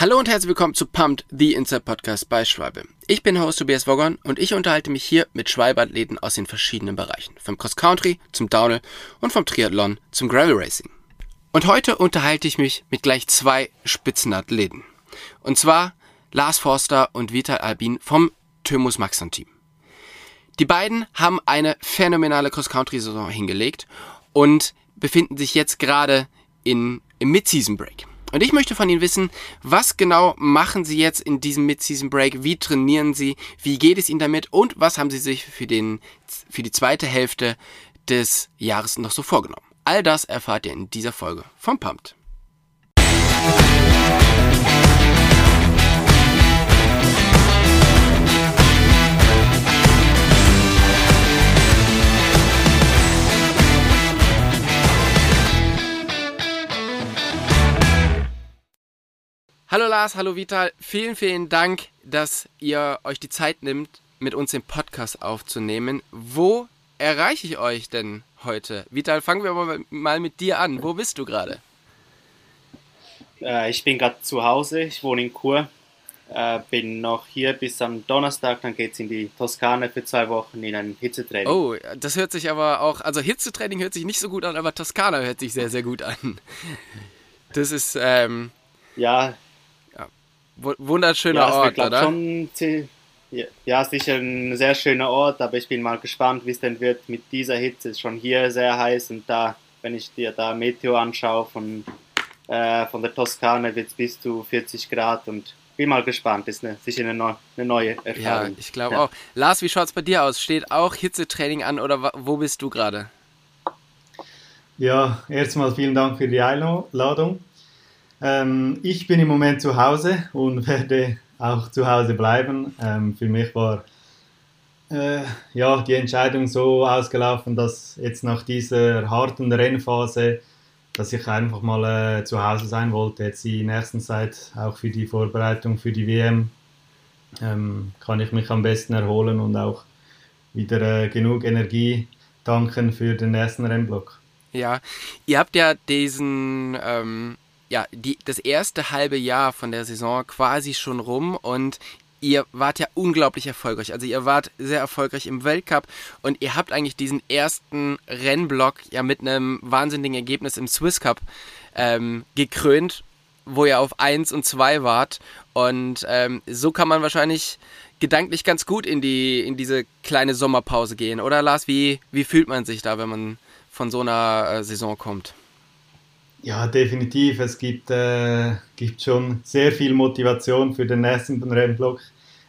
Hallo und herzlich willkommen zu Pumped, the Inside Podcast bei Schwalbe. Ich bin Host Tobias Woggon und ich unterhalte mich hier mit Schwalbe-Athleten aus den verschiedenen Bereichen. Vom Cross Country zum Downhill und vom Triathlon zum Gravel Racing. Und heute unterhalte ich mich mit gleich zwei Spitzenathleten. Und zwar Lars Forster und Vital Albin vom Thymus Maxon Team. Die beiden haben eine phänomenale Cross-Country-Saison hingelegt und befinden sich jetzt gerade in, im Mid-Season Break. Und ich möchte von Ihnen wissen, was genau machen Sie jetzt in diesem Mid-Season Break? Wie trainieren Sie? Wie geht es Ihnen damit? Und was haben Sie sich für, den, für die zweite Hälfte des Jahres noch so vorgenommen? All das erfahrt ihr in dieser Folge vom Pumped. Hallo Lars, hallo Vital. Vielen, vielen Dank, dass ihr euch die Zeit nimmt, mit uns den Podcast aufzunehmen. Wo erreiche ich euch denn heute? Vital, fangen wir mal mit dir an. Wo bist du gerade? Äh, ich bin gerade zu Hause. Ich wohne in Chur. Äh, bin noch hier bis am Donnerstag. Dann geht es in die Toskana für zwei Wochen in ein Hitzetraining. Oh, das hört sich aber auch. Also Hitzetraining hört sich nicht so gut an, aber Toskana hört sich sehr, sehr gut an. Das ist. Ähm, ja, Wunderschöner ja, Ort, oder? Schon, ja, sicher ein sehr schöner Ort, aber ich bin mal gespannt, wie es denn wird mit dieser Hitze. Es ist schon hier sehr heiß und da, wenn ich dir da Meteor anschaue von, äh, von der Toskana, wird es bis zu 40 Grad und bin mal gespannt. Ist eine, sicher eine, neu, eine neue Erfahrung. Ja, ich glaube ja. auch. Lars, wie schaut es bei dir aus? Steht auch Hitzetraining an oder wo bist du gerade? Ja, erstmal vielen Dank für die Einladung. Ähm, ich bin im Moment zu Hause und werde auch zu Hause bleiben. Ähm, für mich war äh, ja, die Entscheidung so ausgelaufen, dass jetzt nach dieser harten Rennphase, dass ich einfach mal äh, zu Hause sein wollte. Jetzt die nächsten Zeit auch für die Vorbereitung für die WM ähm, kann ich mich am besten erholen und auch wieder äh, genug Energie tanken für den nächsten Rennblock. Ja, ihr habt ja diesen ähm, ja, die, das erste halbe Jahr von der Saison quasi schon rum und ihr wart ja unglaublich erfolgreich. Also ihr wart sehr erfolgreich im Weltcup und ihr habt eigentlich diesen ersten Rennblock ja mit einem wahnsinnigen Ergebnis im Swiss Cup ähm, gekrönt, wo ihr auf 1 und 2 wart. Und ähm, so kann man wahrscheinlich gedanklich ganz gut in, die, in diese kleine Sommerpause gehen. Oder Lars, wie, wie fühlt man sich da, wenn man von so einer äh, Saison kommt? Ja, definitiv. Es gibt, äh, gibt schon sehr viel Motivation für den nächsten Rennblock.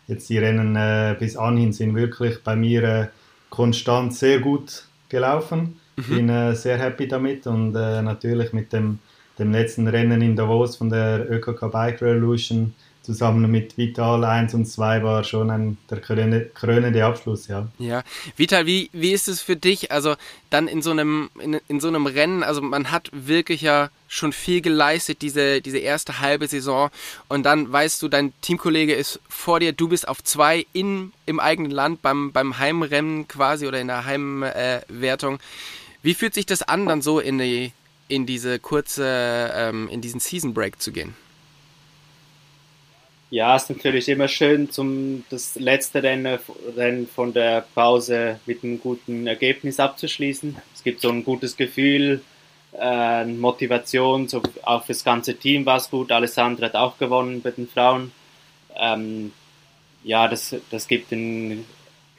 Jetzt die Rennen äh, bis anhin sind wirklich bei mir äh, konstant sehr gut gelaufen. Mhm. Bin äh, sehr happy damit und äh, natürlich mit dem, dem letzten Rennen in Davos von der ÖKK Bike Revolution zusammen mit Vital 1 und 2 war schon ein, der krönende Abschluss, ja. Ja, Vital, wie, wie ist es für dich? Also dann in so einem, in, in so einem Rennen, also man hat wirklich ja schon viel geleistet, diese, diese erste halbe Saison und dann weißt du, dein Teamkollege ist vor dir, du bist auf zwei im eigenen Land beim, beim Heimrennen quasi oder in der Heimwertung. Äh, wie fühlt sich das an, dann so in die, in diese kurze, ähm, in diesen Season Break zu gehen? Ja, es ist natürlich immer schön, zum, das letzte Rennen, Rennen von der Pause mit einem guten Ergebnis abzuschließen. Es gibt so ein gutes Gefühl, äh, Motivation, so, auch fürs ganze Team war es gut. Alessandra hat auch gewonnen bei den Frauen. Ähm, ja, das, das gibt den,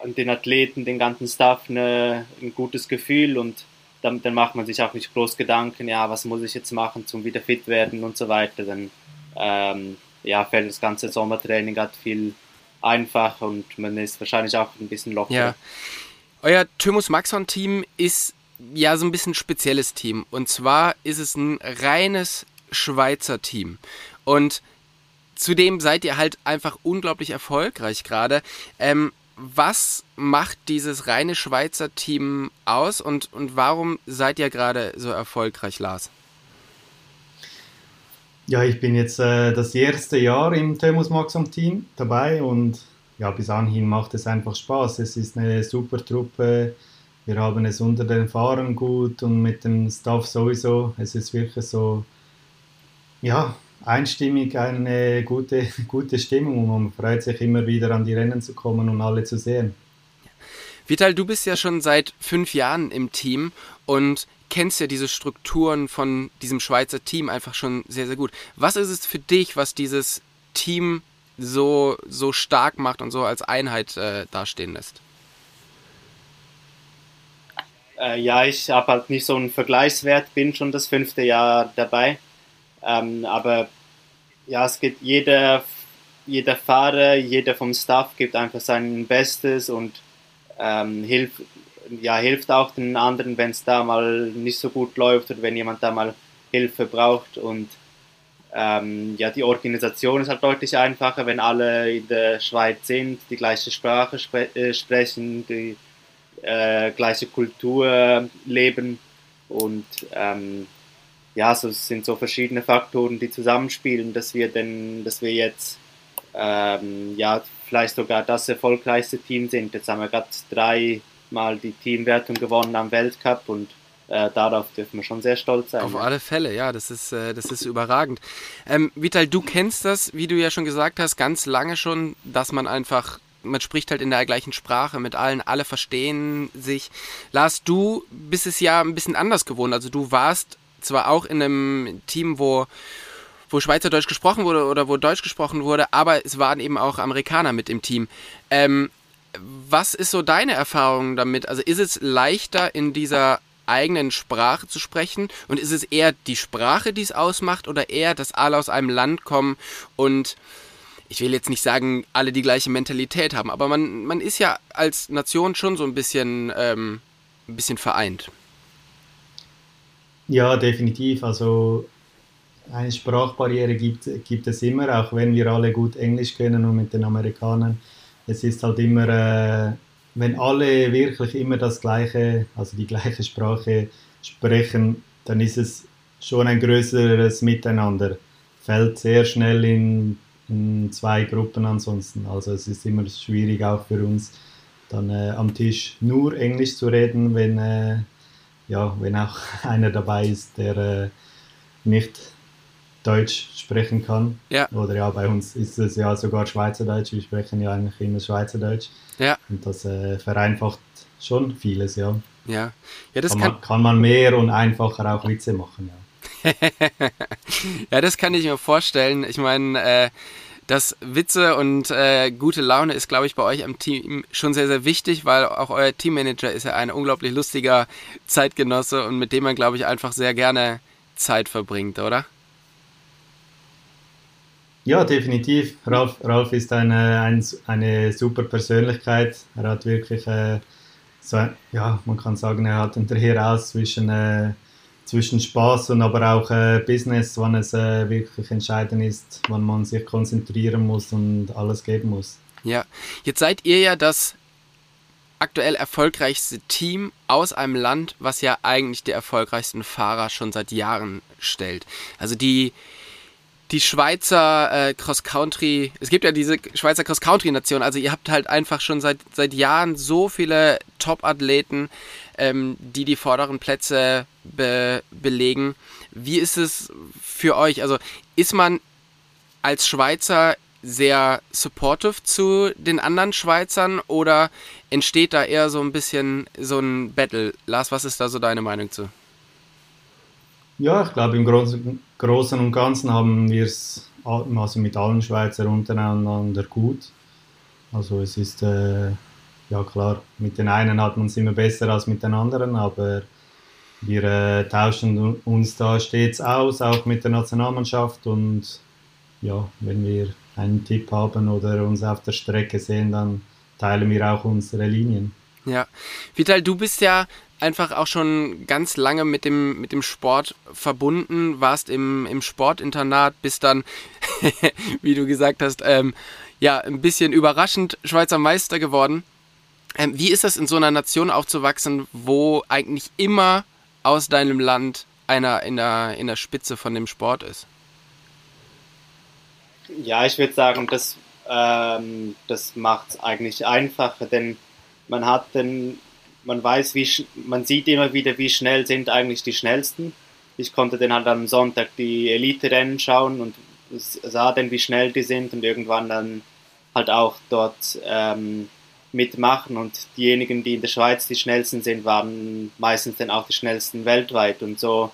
den Athleten, den ganzen Staff eine, ein gutes Gefühl und dann, dann macht man sich auch nicht groß Gedanken, ja, was muss ich jetzt machen, zum wieder fit werden und so weiter. Dann ähm, ja, fällt das ganze Sommertraining hat viel einfacher und man ist wahrscheinlich auch ein bisschen lockerer. Ja. Euer Thymus Maxon Team ist ja so ein bisschen ein spezielles Team. Und zwar ist es ein reines Schweizer Team. Und zudem seid ihr halt einfach unglaublich erfolgreich gerade. Ähm, was macht dieses reine Schweizer Team aus und, und warum seid ihr gerade so erfolgreich, Lars? Ja, ich bin jetzt äh, das erste Jahr im Thermos Maxim Team dabei und ja, bis anhin macht es einfach Spaß. Es ist eine super Truppe. Wir haben es unter den Fahrern gut und mit dem Staff sowieso. Es ist wirklich so, ja, einstimmig eine gute, gute Stimmung und man freut sich immer wieder an die Rennen zu kommen und alle zu sehen. Vital, du bist ja schon seit fünf Jahren im Team und kennst ja diese Strukturen von diesem Schweizer Team einfach schon sehr, sehr gut. Was ist es für dich, was dieses Team so, so stark macht und so als Einheit äh, dastehen lässt? Äh, ja, ich habe halt nicht so einen Vergleichswert, bin schon das fünfte Jahr dabei. Ähm, aber ja, es gibt jeder, jeder Fahrer, jeder vom Staff gibt einfach sein Bestes und ähm, hilft, ja, hilft auch den anderen, wenn es da mal nicht so gut läuft oder wenn jemand da mal Hilfe braucht. Und ähm, ja, die Organisation ist halt deutlich einfacher, wenn alle in der Schweiz sind, die gleiche Sprache spre äh, sprechen, die äh, gleiche Kultur leben und ähm, ja, so es sind so verschiedene Faktoren, die zusammenspielen, dass wir denn, dass wir jetzt ähm, ja vielleicht sogar das erfolgreichste Team sind. Jetzt haben wir gerade dreimal die Teamwertung gewonnen am Weltcup und äh, darauf dürfen wir schon sehr stolz sein. Auf alle Fälle, ja, das ist, äh, das ist überragend. Ähm, Vital, du kennst das, wie du ja schon gesagt hast, ganz lange schon, dass man einfach, man spricht halt in der gleichen Sprache mit allen, alle verstehen sich. Lars, du bist es ja ein bisschen anders gewohnt. Also du warst zwar auch in einem Team, wo wo Schweizerdeutsch gesprochen wurde oder wo Deutsch gesprochen wurde, aber es waren eben auch Amerikaner mit im Team. Ähm, was ist so deine Erfahrung damit? Also ist es leichter in dieser eigenen Sprache zu sprechen? Und ist es eher die Sprache, die es ausmacht, oder eher, dass alle aus einem Land kommen und ich will jetzt nicht sagen, alle die gleiche Mentalität haben, aber man, man ist ja als Nation schon so ein bisschen, ähm, ein bisschen vereint. Ja, definitiv. Also eine Sprachbarriere gibt, gibt es immer, auch wenn wir alle gut Englisch können und mit den Amerikanern. Es ist halt immer, äh, wenn alle wirklich immer das gleiche, also die gleiche Sprache sprechen, dann ist es schon ein größeres Miteinander. Fällt sehr schnell in, in zwei Gruppen ansonsten. Also es ist immer schwierig auch für uns, dann äh, am Tisch nur Englisch zu reden, wenn, äh, ja, wenn auch einer dabei ist, der äh, nicht Deutsch sprechen kann. Ja. Oder ja, bei uns ist es ja sogar Schweizerdeutsch. Wir sprechen ja eigentlich immer Schweizerdeutsch. Ja. Und das äh, vereinfacht schon vieles, ja. Ja. ja das kann, kann, man, kann man mehr und einfacher auch Witze machen, ja. ja, das kann ich mir vorstellen. Ich meine, äh, das Witze und äh, gute Laune ist, glaube ich, bei euch am Team schon sehr, sehr wichtig, weil auch euer Teammanager ist ja ein unglaublich lustiger Zeitgenosse und mit dem man, glaube ich, einfach sehr gerne Zeit verbringt, oder? Ja, definitiv. Ralf, Ralf ist eine, ein, eine super Persönlichkeit. Er hat wirklich, äh, so, ja, man kann sagen, er hat hinterher aus zwischen, äh, zwischen Spaß und aber auch äh, Business, wann es äh, wirklich entscheidend ist, wann man sich konzentrieren muss und alles geben muss. Ja, jetzt seid ihr ja das aktuell erfolgreichste Team aus einem Land, was ja eigentlich die erfolgreichsten Fahrer schon seit Jahren stellt. Also die, die Schweizer äh, Cross-Country, es gibt ja diese Schweizer Cross-Country-Nation, also ihr habt halt einfach schon seit, seit Jahren so viele Top-Athleten, ähm, die die vorderen Plätze be belegen. Wie ist es für euch? Also ist man als Schweizer sehr supportive zu den anderen Schweizern oder entsteht da eher so ein bisschen so ein Battle? Lars, was ist da so deine Meinung zu? Ja, ich glaube, im Großen, und Ganzen haben wir es also mit allen Schweizer untereinander gut. Also es ist, äh, ja klar, mit den einen hat man es immer besser als mit den anderen, aber wir äh, tauschen uns da stets aus, auch mit der Nationalmannschaft und ja, wenn wir einen Tipp haben oder uns auf der Strecke sehen, dann teilen wir auch unsere Linien. Ja, Vital, du bist ja einfach auch schon ganz lange mit dem, mit dem Sport verbunden, warst im, im Sportinternat, bist dann, wie du gesagt hast, ähm, ja, ein bisschen überraschend Schweizer Meister geworden. Ähm, wie ist das in so einer Nation aufzuwachsen, wo eigentlich immer aus deinem Land einer in der, in der Spitze von dem Sport ist? Ja, ich würde sagen, das, ähm, das macht es eigentlich einfacher, denn man hat den man weiß, wie man sieht immer wieder, wie schnell sind eigentlich die schnellsten. Ich konnte dann halt am Sonntag die Elite-Rennen schauen und sah dann, wie schnell die sind und irgendwann dann halt auch dort ähm, mitmachen. Und diejenigen, die in der Schweiz die schnellsten sind, waren meistens dann auch die schnellsten weltweit. Und so,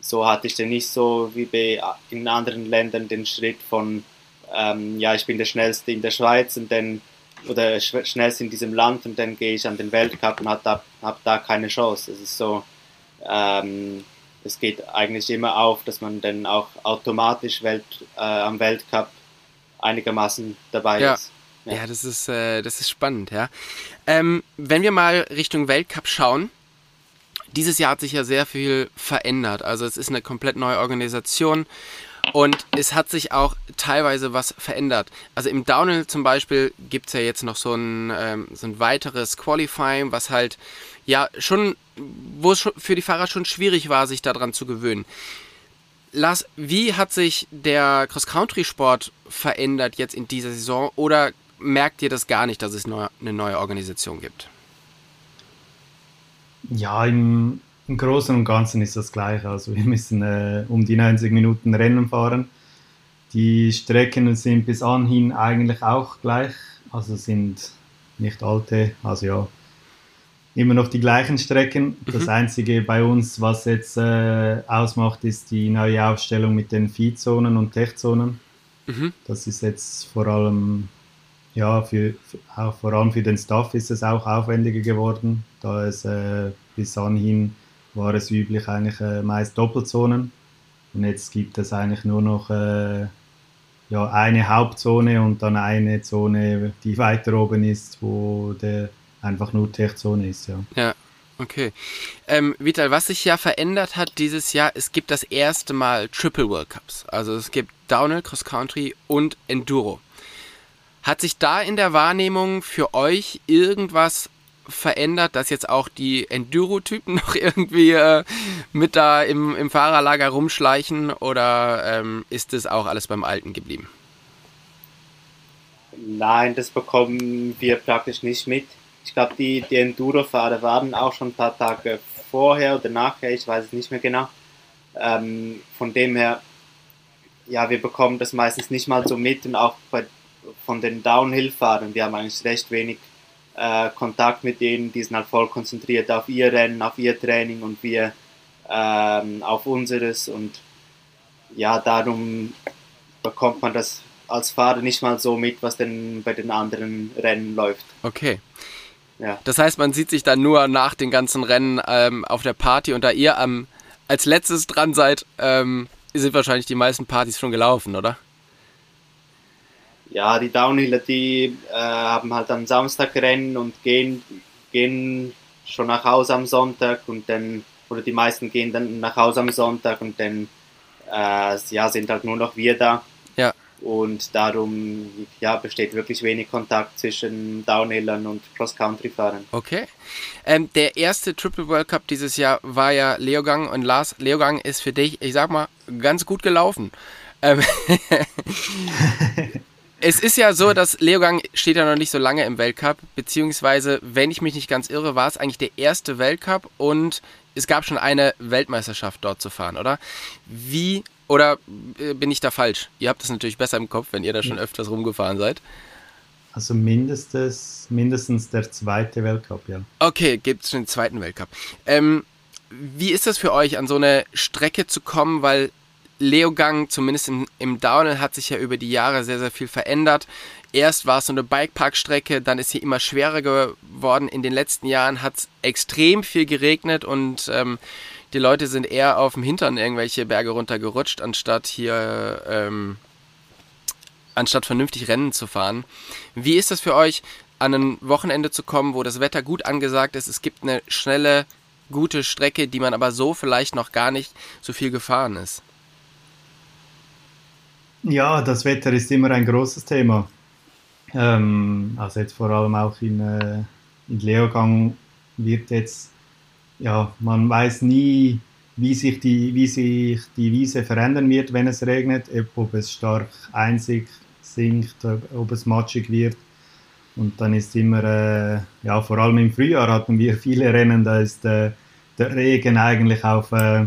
so hatte ich dann nicht so wie bei in anderen Ländern den Schritt von, ähm, ja, ich bin der Schnellste in der Schweiz und dann oder schnellst in diesem Land und dann gehe ich an den Weltcup und habe da, hab da keine Chance. Es ist so, ähm, es geht eigentlich immer auf, dass man dann auch automatisch Welt, äh, am Weltcup einigermaßen dabei ja. ist. Ja, ja das, ist, äh, das ist spannend, ja. Ähm, wenn wir mal Richtung Weltcup schauen, dieses Jahr hat sich ja sehr viel verändert. Also es ist eine komplett neue Organisation. Und es hat sich auch teilweise was verändert. Also im Downhill zum Beispiel gibt es ja jetzt noch so ein, ähm, so ein weiteres Qualifying, was halt ja schon, wo es für die Fahrer schon schwierig war, sich daran zu gewöhnen. Lars, wie hat sich der Cross-Country-Sport verändert jetzt in dieser Saison oder merkt ihr das gar nicht, dass es neu, eine neue Organisation gibt? Ja, im, im Großen und Ganzen ist das gleich. Also wir müssen äh, um die 90 Minuten Rennen fahren. Die Strecken sind bis anhin eigentlich auch gleich. Also sind nicht alte, also ja, immer noch die gleichen Strecken. Das mhm. Einzige bei uns, was jetzt äh, ausmacht, ist die neue Aufstellung mit den Viehzonen und Techzonen. Mhm. Das ist jetzt vor allem, ja, für, auch vor allem für den Staff ist es auch aufwendiger geworden, da es äh, bis anhin war es üblich eigentlich äh, meist Doppelzonen. Und jetzt gibt es eigentlich nur noch äh, ja, eine Hauptzone und dann eine Zone, die weiter oben ist, wo der einfach nur Tech-Zone ist. Ja. ja. Okay. Ähm, Vital, was sich ja verändert hat dieses Jahr, es gibt das erste Mal Triple World Cups. Also es gibt Downhill, Cross Country und Enduro. Hat sich da in der Wahrnehmung für euch irgendwas verändert, dass jetzt auch die Enduro-Typen noch irgendwie äh, mit da im, im Fahrerlager rumschleichen oder ähm, ist das auch alles beim Alten geblieben? Nein, das bekommen wir praktisch nicht mit. Ich glaube, die, die Enduro-Fahrer waren auch schon ein paar Tage vorher oder nachher, ich weiß es nicht mehr genau. Ähm, von dem her, ja, wir bekommen das meistens nicht mal so mit und auch bei, von den Downhill-Fahrern, wir haben eigentlich recht wenig äh, Kontakt mit denen, die sind halt voll konzentriert auf ihr Rennen, auf ihr Training und wir ähm, auf unseres und ja, darum bekommt man das als Fahrer nicht mal so mit, was denn bei den anderen Rennen läuft. Okay. Ja. Das heißt, man sieht sich dann nur nach den ganzen Rennen ähm, auf der Party und da ihr am, als letztes dran seid, ähm, sind wahrscheinlich die meisten Partys schon gelaufen, oder? Ja, die Downhiller, die äh, haben halt am Samstag Rennen und gehen, gehen schon nach Hause am Sonntag und dann, oder die meisten gehen dann nach Hause am Sonntag und dann äh, ja, sind halt nur noch wir da. Ja. Und darum ja, besteht wirklich wenig Kontakt zwischen Downhillern und Cross-Country-Fahrern. Okay. Ähm, der erste Triple World Cup dieses Jahr war ja Leogang und Lars, Leogang ist für dich, ich sag mal, ganz gut gelaufen. Ähm Es ist ja so, dass Leogang steht ja noch nicht so lange im Weltcup, beziehungsweise, wenn ich mich nicht ganz irre, war es eigentlich der erste Weltcup und es gab schon eine Weltmeisterschaft dort zu fahren, oder? Wie, oder äh, bin ich da falsch? Ihr habt das natürlich besser im Kopf, wenn ihr da schon öfters rumgefahren seid. Also mindestens, mindestens der zweite Weltcup, ja. Okay, gibt es schon den zweiten Weltcup. Ähm, wie ist das für euch, an so eine Strecke zu kommen? Weil Leogang, zumindest im, im Downhill, hat sich ja über die Jahre sehr, sehr viel verändert. Erst war es so eine Bikeparkstrecke, dann ist sie immer schwerer geworden. In den letzten Jahren hat es extrem viel geregnet und ähm, die Leute sind eher auf dem Hintern irgendwelche Berge runtergerutscht, anstatt hier, ähm, anstatt vernünftig Rennen zu fahren. Wie ist das für euch, an ein Wochenende zu kommen, wo das Wetter gut angesagt ist? Es gibt eine schnelle, gute Strecke, die man aber so vielleicht noch gar nicht so viel gefahren ist. Ja, das Wetter ist immer ein großes Thema. Ähm, also jetzt vor allem auch in, äh, in Leogang wird jetzt, ja, man weiß nie, wie sich, die, wie sich die Wiese verändern wird, wenn es regnet, ob es stark einsinkt, ob es matschig wird. Und dann ist immer, äh, ja, vor allem im Frühjahr hatten wir viele Rennen, da ist äh, der Regen eigentlich auf, äh,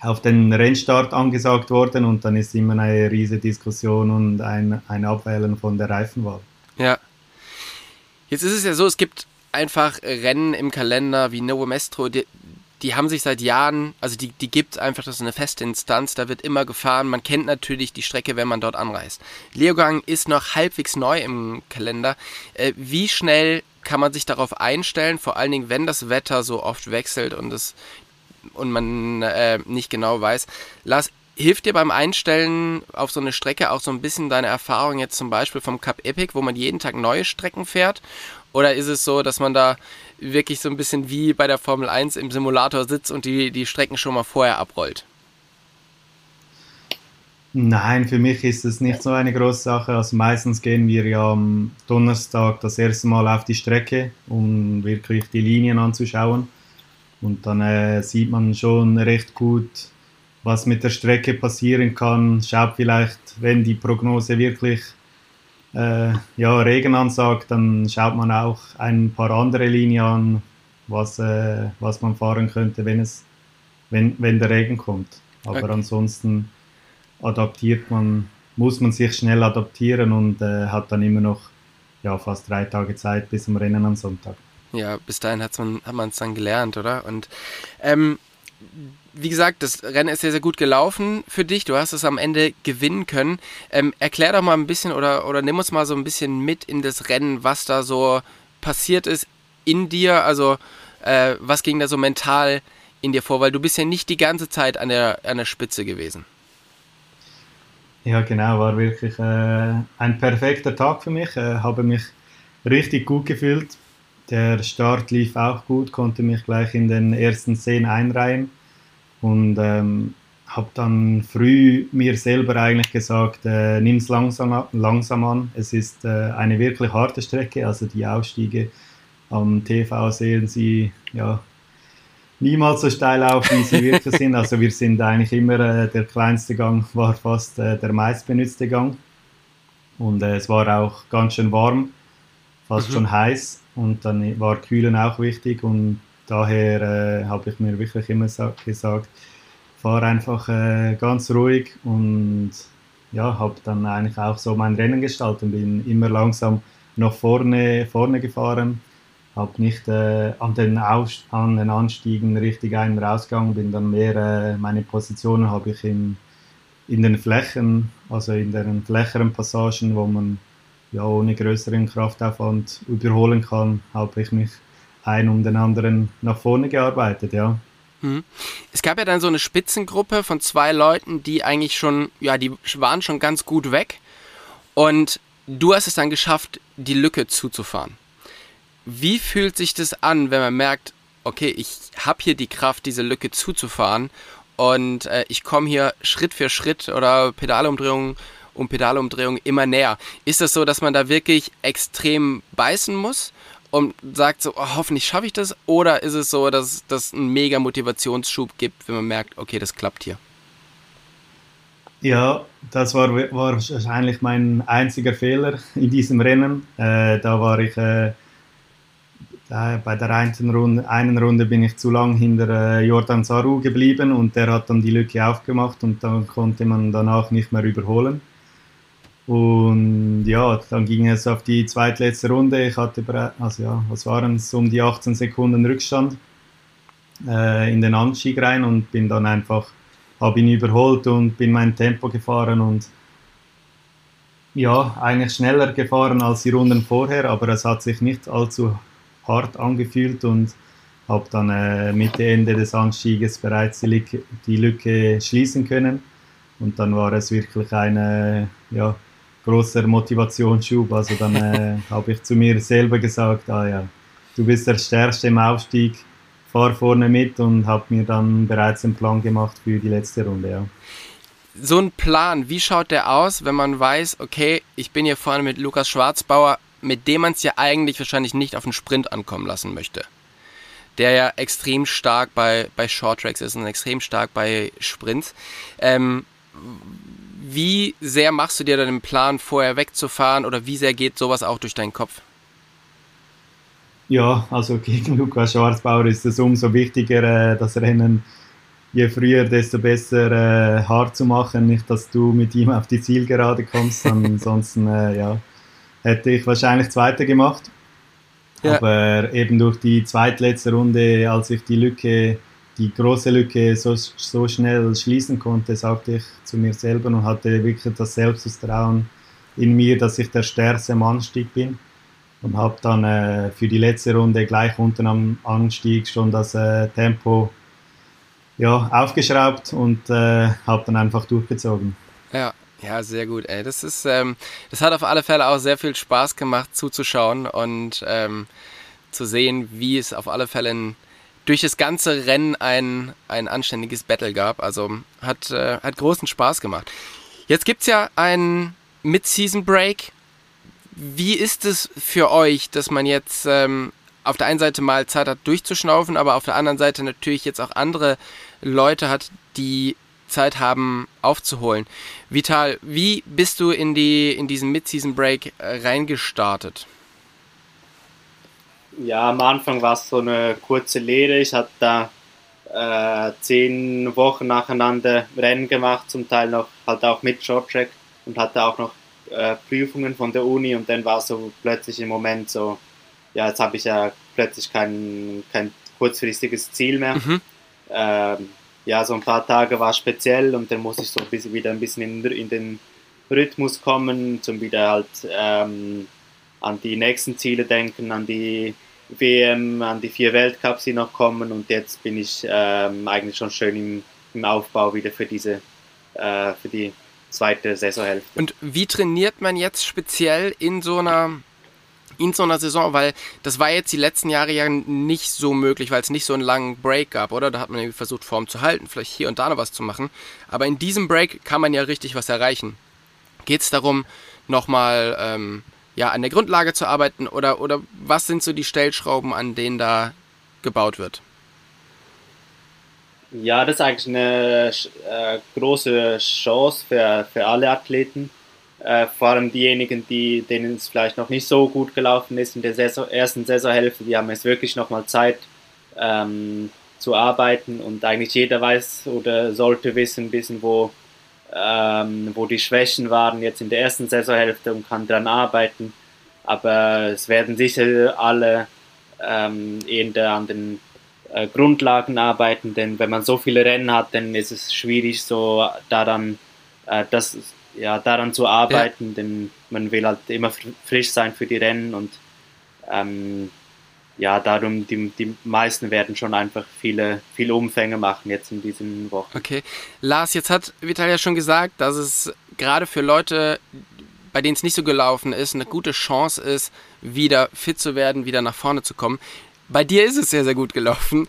auf den Rennstart angesagt worden und dann ist immer eine riesige Diskussion und ein, ein Abwählen von der Reifenwahl. Ja. Jetzt ist es ja so, es gibt einfach Rennen im Kalender wie Novo Mestro, die, die haben sich seit Jahren, also die, die gibt es einfach, das ist eine feste Instanz, da wird immer gefahren. Man kennt natürlich die Strecke, wenn man dort anreist. Leogang ist noch halbwegs neu im Kalender. Äh, wie schnell kann man sich darauf einstellen, vor allen Dingen, wenn das Wetter so oft wechselt und, es, und man äh, nicht genau weiß. Lars, hilft dir beim Einstellen auf so eine Strecke auch so ein bisschen deine Erfahrung jetzt zum Beispiel vom Cup Epic, wo man jeden Tag neue Strecken fährt? Oder ist es so, dass man da wirklich so ein bisschen wie bei der Formel 1 im Simulator sitzt und die, die Strecken schon mal vorher abrollt? Nein, für mich ist es nicht so eine große Sache. Also meistens gehen wir ja am Donnerstag das erste Mal auf die Strecke, um wirklich die Linien anzuschauen. Und dann äh, sieht man schon recht gut, was mit der Strecke passieren kann. Schaut vielleicht, wenn die Prognose wirklich äh, ja, Regen ansagt, dann schaut man auch ein paar andere Linien an, was, äh, was man fahren könnte, wenn, es, wenn, wenn der Regen kommt. Aber okay. ansonsten adaptiert man, muss man sich schnell adaptieren und äh, hat dann immer noch ja, fast drei Tage Zeit bis zum Rennen am Sonntag. Ja, bis dahin hat man es dann gelernt, oder? Und ähm, wie gesagt, das Rennen ist sehr, sehr gut gelaufen für dich. Du hast es am Ende gewinnen können. Ähm, erklär doch mal ein bisschen oder, oder nimm uns mal so ein bisschen mit in das Rennen, was da so passiert ist in dir. Also, äh, was ging da so mental in dir vor? Weil du bist ja nicht die ganze Zeit an der, an der Spitze gewesen. Ja, genau, war wirklich äh, ein perfekter Tag für mich. Äh, habe mich richtig gut gefühlt. Der Start lief auch gut, konnte mich gleich in den ersten zehn einreihen und ähm, habe dann früh mir selber eigentlich gesagt, äh, nimm es langsam, langsam an. Es ist äh, eine wirklich harte Strecke, also die Ausstiege am TV sehen Sie ja niemals so steil auf, wie sie wirklich sind. Also wir sind eigentlich immer, äh, der kleinste Gang war fast äh, der meistbenutzte Gang. Und äh, es war auch ganz schön warm, fast mhm. schon heiß. Und dann war Kühlen auch wichtig und daher äh, habe ich mir wirklich immer gesagt, fahr einfach äh, ganz ruhig und ja, habe dann eigentlich auch so mein Rennen gestaltet. Bin immer langsam nach vorne, vorne gefahren, habe nicht äh, an, den an den Anstiegen richtig ein- und rausgegangen, bin dann mehr, äh, meine Positionen habe ich in, in den Flächen, also in den flächeren Passagen, wo man ja ohne größeren Kraftaufwand überholen kann, habe ich mich ein um den anderen nach vorne gearbeitet, ja. Mhm. Es gab ja dann so eine Spitzengruppe von zwei Leuten, die eigentlich schon, ja, die waren schon ganz gut weg. Und du hast es dann geschafft, die Lücke zuzufahren. Wie fühlt sich das an, wenn man merkt, okay, ich habe hier die Kraft, diese Lücke zuzufahren und äh, ich komme hier Schritt für Schritt oder Pedalumdrehung um Pedalumdrehung immer näher. Ist das so, dass man da wirklich extrem beißen muss? und sagt so, oh, hoffentlich schaffe ich das? Oder ist es so, dass das einen mega Motivationsschub gibt, wenn man merkt, okay, das klappt hier? Ja, das war, war wahrscheinlich mein einziger Fehler in diesem Rennen. Äh, da war ich äh, bei der einen Runde, einen Runde bin ich zu lang hinter äh, Jordan Saru geblieben und der hat dann die Lücke aufgemacht und dann konnte man danach nicht mehr überholen. Und ja, dann ging es auf die zweitletzte Runde. Ich hatte, also ja, was waren es, um die 18 Sekunden Rückstand äh, in den Anstieg rein und bin dann einfach, habe ihn überholt und bin mein Tempo gefahren und ja, eigentlich schneller gefahren als die Runden vorher, aber es hat sich nicht allzu hart angefühlt und habe dann äh, Mitte, Ende des Anstieges bereits die Lücke, die Lücke schließen können. Und dann war es wirklich eine, ja, großer Motivationsschub. Also dann äh, habe ich zu mir selber gesagt, ah ja, du bist der Stärkste im Aufstieg, fahr vorne mit und habe mir dann bereits einen Plan gemacht für die letzte Runde. Ja. So ein Plan, wie schaut der aus, wenn man weiß, okay, ich bin hier vorne mit Lukas Schwarzbauer, mit dem man es ja eigentlich wahrscheinlich nicht auf den Sprint ankommen lassen möchte? Der ja extrem stark bei, bei Short Tracks ist und extrem stark bei Sprints. Ähm, wie sehr machst du dir dann den Plan, vorher wegzufahren oder wie sehr geht sowas auch durch deinen Kopf? Ja, also gegen Lukas Schwarzbauer ist es umso wichtiger, äh, das Rennen je früher, desto besser äh, hart zu machen. Nicht, dass du mit ihm auf die Zielgerade kommst. Ansonsten äh, ja, hätte ich wahrscheinlich Zweite gemacht. Ja. Aber eben durch die zweitletzte Runde, als ich die Lücke, die große Lücke so, so schnell schließen konnte, sagte ich zu mir selber und hatte wirklich das Selbstvertrauen in mir, dass ich der stärkste am Anstieg bin. Und habe dann äh, für die letzte Runde gleich unten am Anstieg schon das äh, Tempo ja, aufgeschraubt und äh, habe dann einfach durchgezogen. Ja, ja, sehr gut, ey. Das ist, ähm, das hat auf alle Fälle auch sehr viel Spaß gemacht zuzuschauen und ähm, zu sehen, wie es auf alle Fälle in, durch das ganze Rennen ein, ein anständiges Battle gab. Also hat, äh, hat großen Spaß gemacht. Jetzt gibt es ja einen Mid-Season Break. Wie ist es für euch, dass man jetzt ähm, auf der einen Seite mal Zeit hat durchzuschnaufen, aber auf der anderen Seite natürlich jetzt auch andere Leute hat, die Zeit haben aufzuholen. Vital, wie bist du in, die, in diesen Mid-Season Break äh, reingestartet? Ja, am Anfang war es so eine kurze Lehre. Ich hatte da äh, zehn Wochen nacheinander Rennen gemacht, zum Teil noch halt auch mit Shorttrack und hatte auch noch äh, Prüfungen von der Uni und dann war so plötzlich im Moment so, ja, jetzt habe ich ja plötzlich kein, kein kurzfristiges Ziel mehr. Mhm. Ähm, ja, so ein paar Tage war speziell und dann muss ich so ein bisschen, wieder ein bisschen in, in den Rhythmus kommen, zum wieder halt ähm, an die nächsten Ziele denken, an die WM, an die vier Weltcups, die noch kommen und jetzt bin ich ähm, eigentlich schon schön im, im Aufbau wieder für diese, äh, für die zweite Saisonhälfte. Und wie trainiert man jetzt speziell in so einer in so einer Saison, weil das war jetzt die letzten Jahre ja nicht so möglich, weil es nicht so einen langen Break gab, oder? Da hat man irgendwie versucht, Form zu halten, vielleicht hier und da noch was zu machen. Aber in diesem Break kann man ja richtig was erreichen. Geht es darum, nochmal ähm, ja, an der Grundlage zu arbeiten oder, oder was sind so die Stellschrauben, an denen da gebaut wird? Ja, das ist eigentlich eine äh, große Chance für, für alle Athleten äh, vor allem diejenigen, die, denen es vielleicht noch nicht so gut gelaufen ist in der Saison, ersten Saisonhälfte, die haben jetzt wirklich nochmal Zeit ähm, zu arbeiten und eigentlich jeder weiß oder sollte wissen, bisschen, wo, ähm, wo die Schwächen waren jetzt in der ersten Saisonhälfte und kann daran arbeiten. Aber es werden sicher alle ähm, eher an den äh, Grundlagen arbeiten, denn wenn man so viele Rennen hat, dann ist es schwierig, so daran äh, das ja, daran zu arbeiten, ja. denn man will halt immer frisch sein für die Rennen und ähm, ja, darum, die, die meisten werden schon einfach viele, viele Umfänge machen jetzt in diesen Wochen. Okay. Lars, jetzt hat Vitalia schon gesagt, dass es gerade für Leute, bei denen es nicht so gelaufen ist, eine gute Chance ist, wieder fit zu werden, wieder nach vorne zu kommen. Bei dir ist es sehr, sehr gut gelaufen.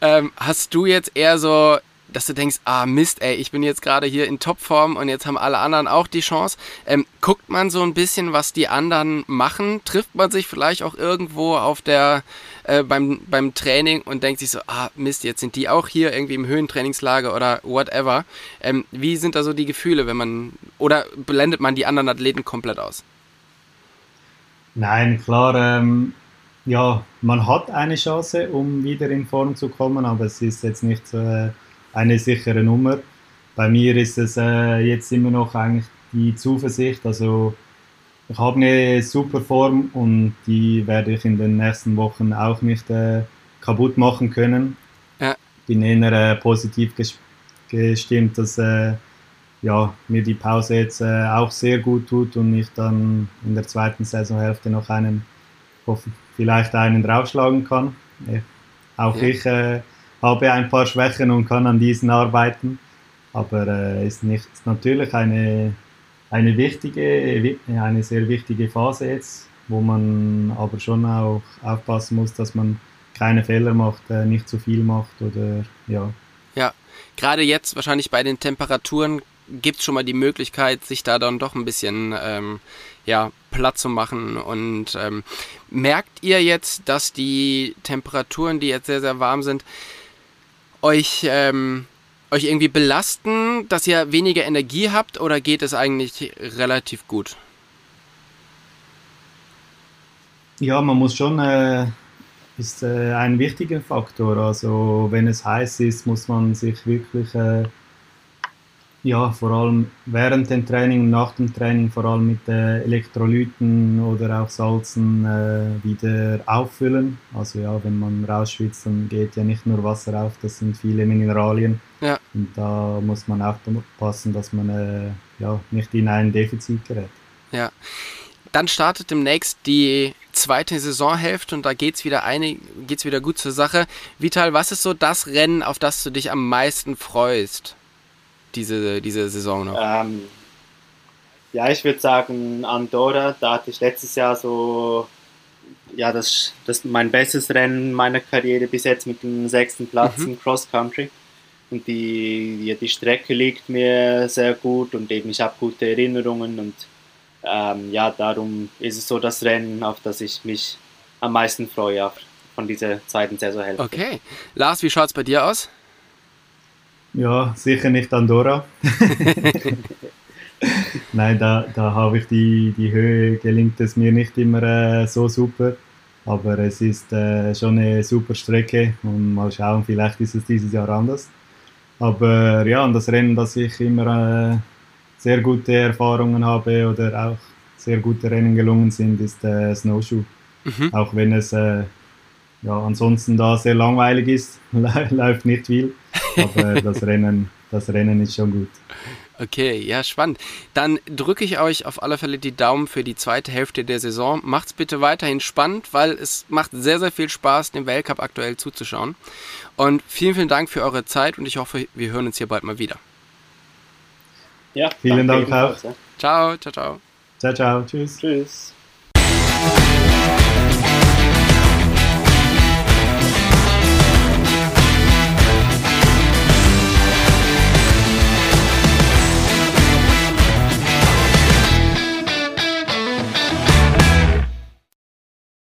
Ähm, hast du jetzt eher so dass du denkst, ah Mist, ey, ich bin jetzt gerade hier in Topform und jetzt haben alle anderen auch die Chance. Ähm, guckt man so ein bisschen, was die anderen machen? Trifft man sich vielleicht auch irgendwo auf der äh, beim, beim Training und denkt sich so, ah Mist, jetzt sind die auch hier irgendwie im Höhentrainingslager oder whatever. Ähm, wie sind da so die Gefühle, wenn man oder blendet man die anderen Athleten komplett aus? Nein, klar, ähm, ja, man hat eine Chance, um wieder in Form zu kommen, aber es ist jetzt nicht äh, eine sichere Nummer. Bei mir ist es äh, jetzt immer noch eigentlich die Zuversicht. Also ich habe eine super Form und die werde ich in den nächsten Wochen auch nicht äh, kaputt machen können. Ja. Bin eher äh, positiv gestimmt, dass äh, ja, mir die Pause jetzt äh, auch sehr gut tut und ich dann in der zweiten Saisonhälfte noch einen, vielleicht einen draufschlagen kann. Auch ja. ich äh, habe ein paar Schwächen und kann an diesen arbeiten. Aber äh, ist nicht ist natürlich eine, eine wichtige, eine sehr wichtige Phase jetzt, wo man aber schon auch aufpassen muss, dass man keine Fehler macht, äh, nicht zu viel macht oder ja. Ja, gerade jetzt wahrscheinlich bei den Temperaturen gibt es schon mal die Möglichkeit, sich da dann doch ein bisschen ähm, ja, platt zu machen. Und ähm, merkt ihr jetzt, dass die Temperaturen, die jetzt sehr, sehr warm sind, euch, ähm, euch irgendwie belasten, dass ihr weniger Energie habt oder geht es eigentlich relativ gut? Ja, man muss schon äh, ist äh, ein wichtiger Faktor. Also wenn es heiß ist, muss man sich wirklich äh, ja, vor allem während dem Training und nach dem Training vor allem mit äh, Elektrolyten oder auch Salzen äh, wieder auffüllen. Also ja, wenn man rausschwitzt, dann geht ja nicht nur Wasser auf, das sind viele Mineralien. Ja. Und da muss man aufpassen, dass man äh, ja, nicht in ein Defizit gerät. Ja. Dann startet demnächst die zweite Saisonhälfte und da geht's wieder geht's wieder gut zur Sache. Vital, was ist so das Rennen, auf das du dich am meisten freust? Diese, diese Saison noch? Ähm, ja, ich würde sagen Andorra. Da hatte ich letztes Jahr so ja, das, das mein bestes Rennen meiner Karriere bis jetzt mit dem sechsten Platz mhm. im Cross Country. Und die, ja, die Strecke liegt mir sehr gut und eben ich habe gute Erinnerungen und ähm, ja, darum ist es so das Rennen, auf das ich mich am meisten freue von dieser zweiten Saisonhälfte. Okay. Lars, wie schaut es bei dir aus? Ja, sicher nicht Andorra. Nein, da, da habe ich die, die Höhe, gelingt es mir nicht immer äh, so super. Aber es ist äh, schon eine super Strecke und mal schauen, vielleicht ist es dieses Jahr anders. Aber ja, und das Rennen, dass ich immer äh, sehr gute Erfahrungen habe oder auch sehr gute Rennen gelungen sind, ist äh, Snowshoe. Mhm. Auch wenn es äh, ja, ansonsten da sehr langweilig ist, läuft nicht viel. Aber das Rennen, das Rennen ist schon gut. Okay, ja, spannend. Dann drücke ich euch auf alle Fälle die Daumen für die zweite Hälfte der Saison. Macht's bitte weiterhin spannend, weil es macht sehr, sehr viel Spaß, dem Weltcup aktuell zuzuschauen. Und vielen, vielen Dank für eure Zeit und ich hoffe, wir hören uns hier bald mal wieder. Ja, vielen Dank auch. Ciao, ciao, ciao. Ciao, ciao. Tschüss. Tschüss.